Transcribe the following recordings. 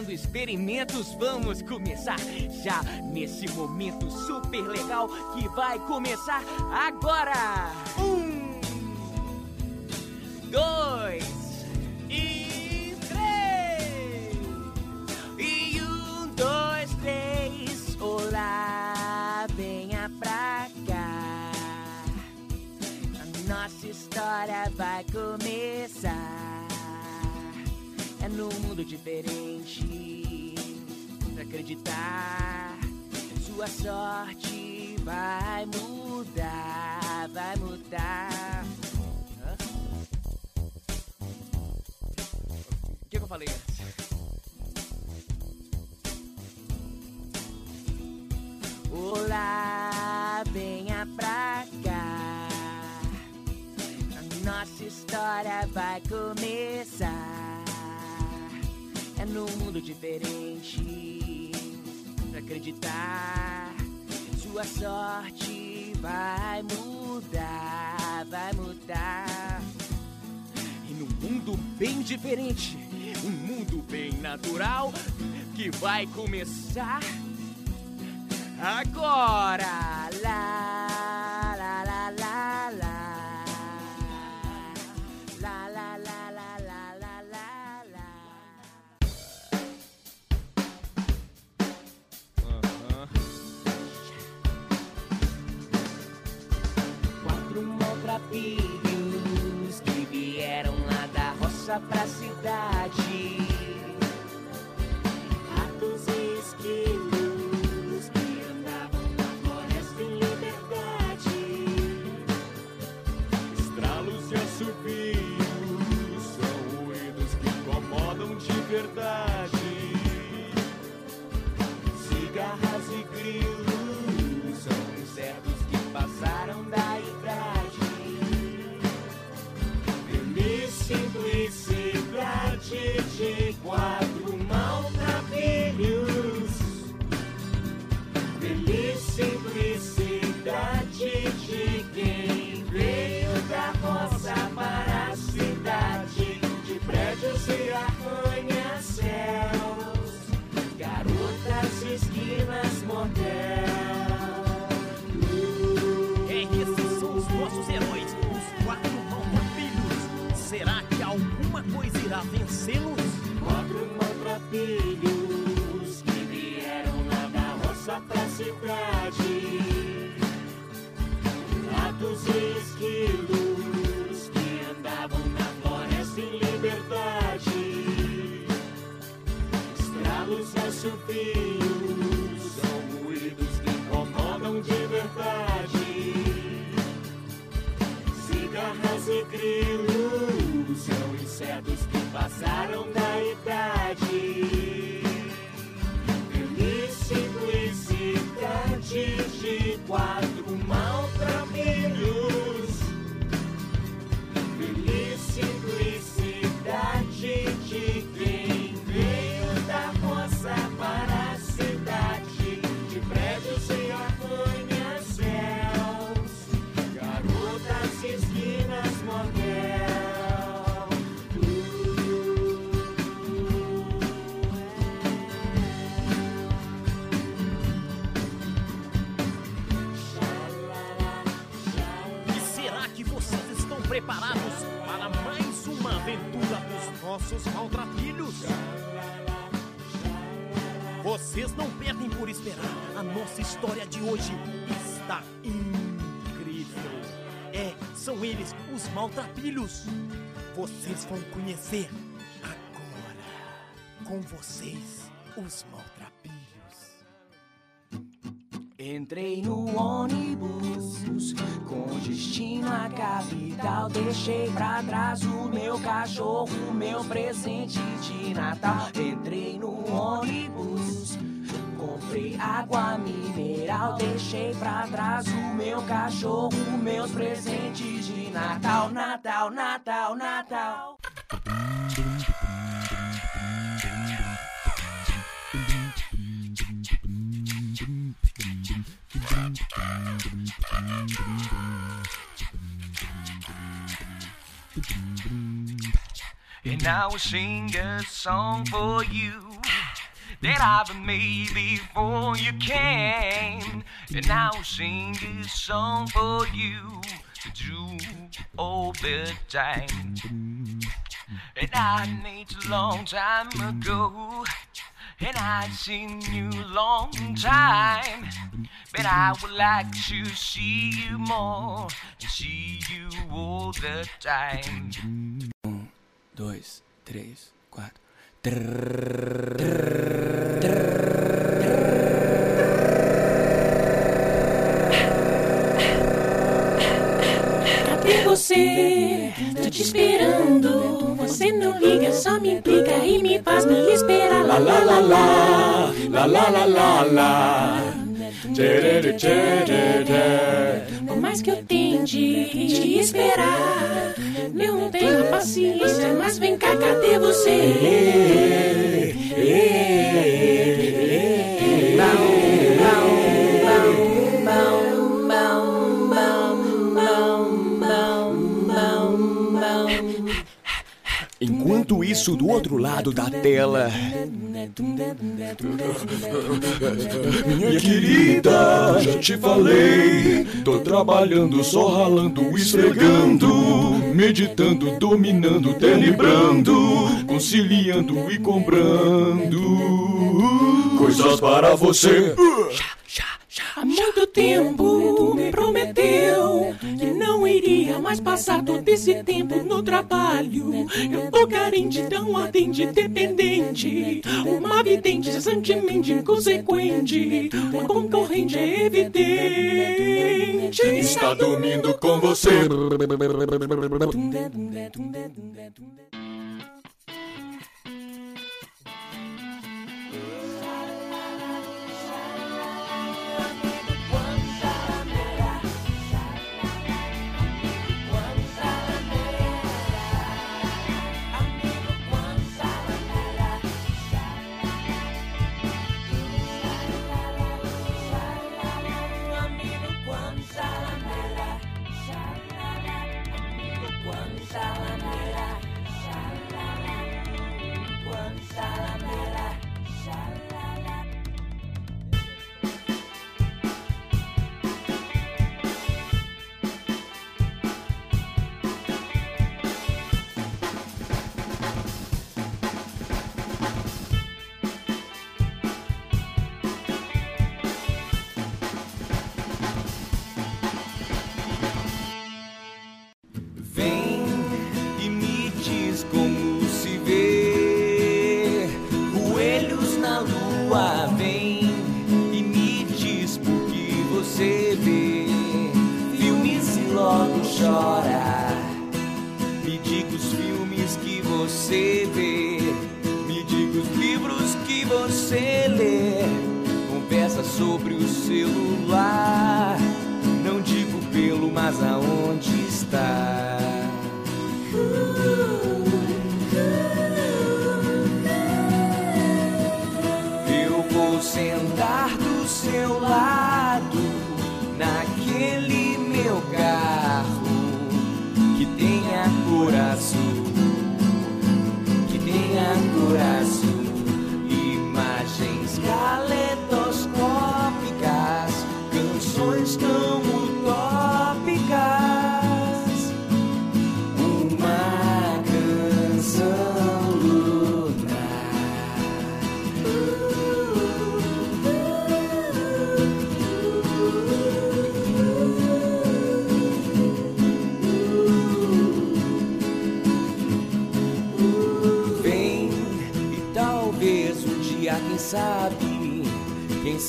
Iniciando experimentos, vamos começar já nesse momento super legal que vai começar agora. Um, dois e três. E um, dois, três. Olá, venha pra cá. A nossa história vai começar. Num mundo diferente. Pra acreditar, sua sorte vai mudar, vai mudar. O que, que eu falei? Olá, venha pra cá. A nossa história vai começar. Num mundo diferente. Pra acreditar, sua sorte vai mudar, vai mudar. E num mundo bem diferente, um mundo bem natural que vai começar agora. Lá, pra cidade. Vencê-los? Quatro maltrapilhos que vieram lá da roça pra cidade. Ratos e esquilos que andavam na floresta em liberdade. Estralos assobios são ruídos que incomodam de verdade. Cigarras e grilos são insetos que passaram da idade. Nossos maltrapilhos? Vocês não perdem por esperar. A nossa história de hoje está incrível. É, são eles, os maltrapilhos. Vocês vão conhecer agora. Com vocês, os maltrapilhos. Entrei no ônibus com destino à capital. Deixei pra trás o meu cachorro, meu presente de Natal. Entrei no ônibus, comprei água mineral. Deixei pra trás o meu cachorro, meus presentes de Natal. Natal, Natal, Natal. And I will sing a song for you. that I've made before you came. And I'll sing this song for you to all the time. And I made a long time ago. And I've seen you long time. But I would like to see you more. And see you all the time. Dois, três, quatro. Cadê você? Tô te esperando. Você não liga, só me implica e me faz me esperar. La la la la, la la la la la. Tcherere, tcherere. Por mais tente te esperar, não tenho paciência. Mas vem cá, cadê você? Enquanto isso, do outro lado da tela. Minha querida, já te falei. Tô trabalhando, só ralando, esfregando. Meditando, dominando, telebrando. Conciliando e comprando. Coisas para você. Há muito tempo me prometeu que não iria mais passar todo esse tempo no trabalho. Eu tô carente, tão ardente, dependente. Uma vidente, cessantemente inconsequente. Uma concorrente é evidente. Está dormindo com você. Filmes e logo chora. Me diga os filmes que você vê. Me diga os livros que você lê. Conversa sobre o celular. Não digo pelo, mas aonde está? Eu vou sentar do seu lado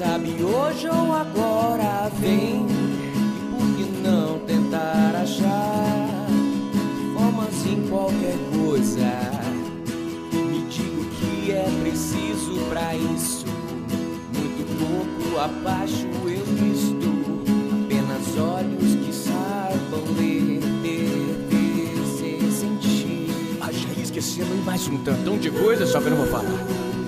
sabe hoje ou agora. Vem e por que não tentar achar formas em qualquer coisa? Me diga o que é preciso pra isso. Muito pouco abaixo eu visto, apenas olhos que saibam ler, ter, sentir. Ia esquecendo mais um tantão de coisa, só que eu não vou falar.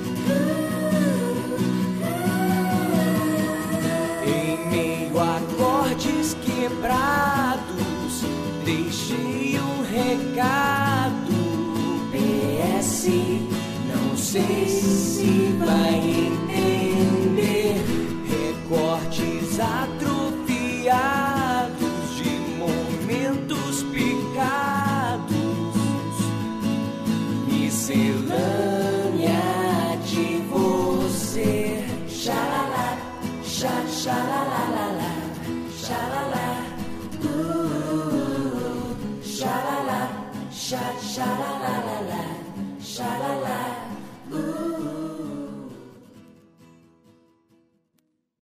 Quebrados, deixei um recado. PS, não sei se vai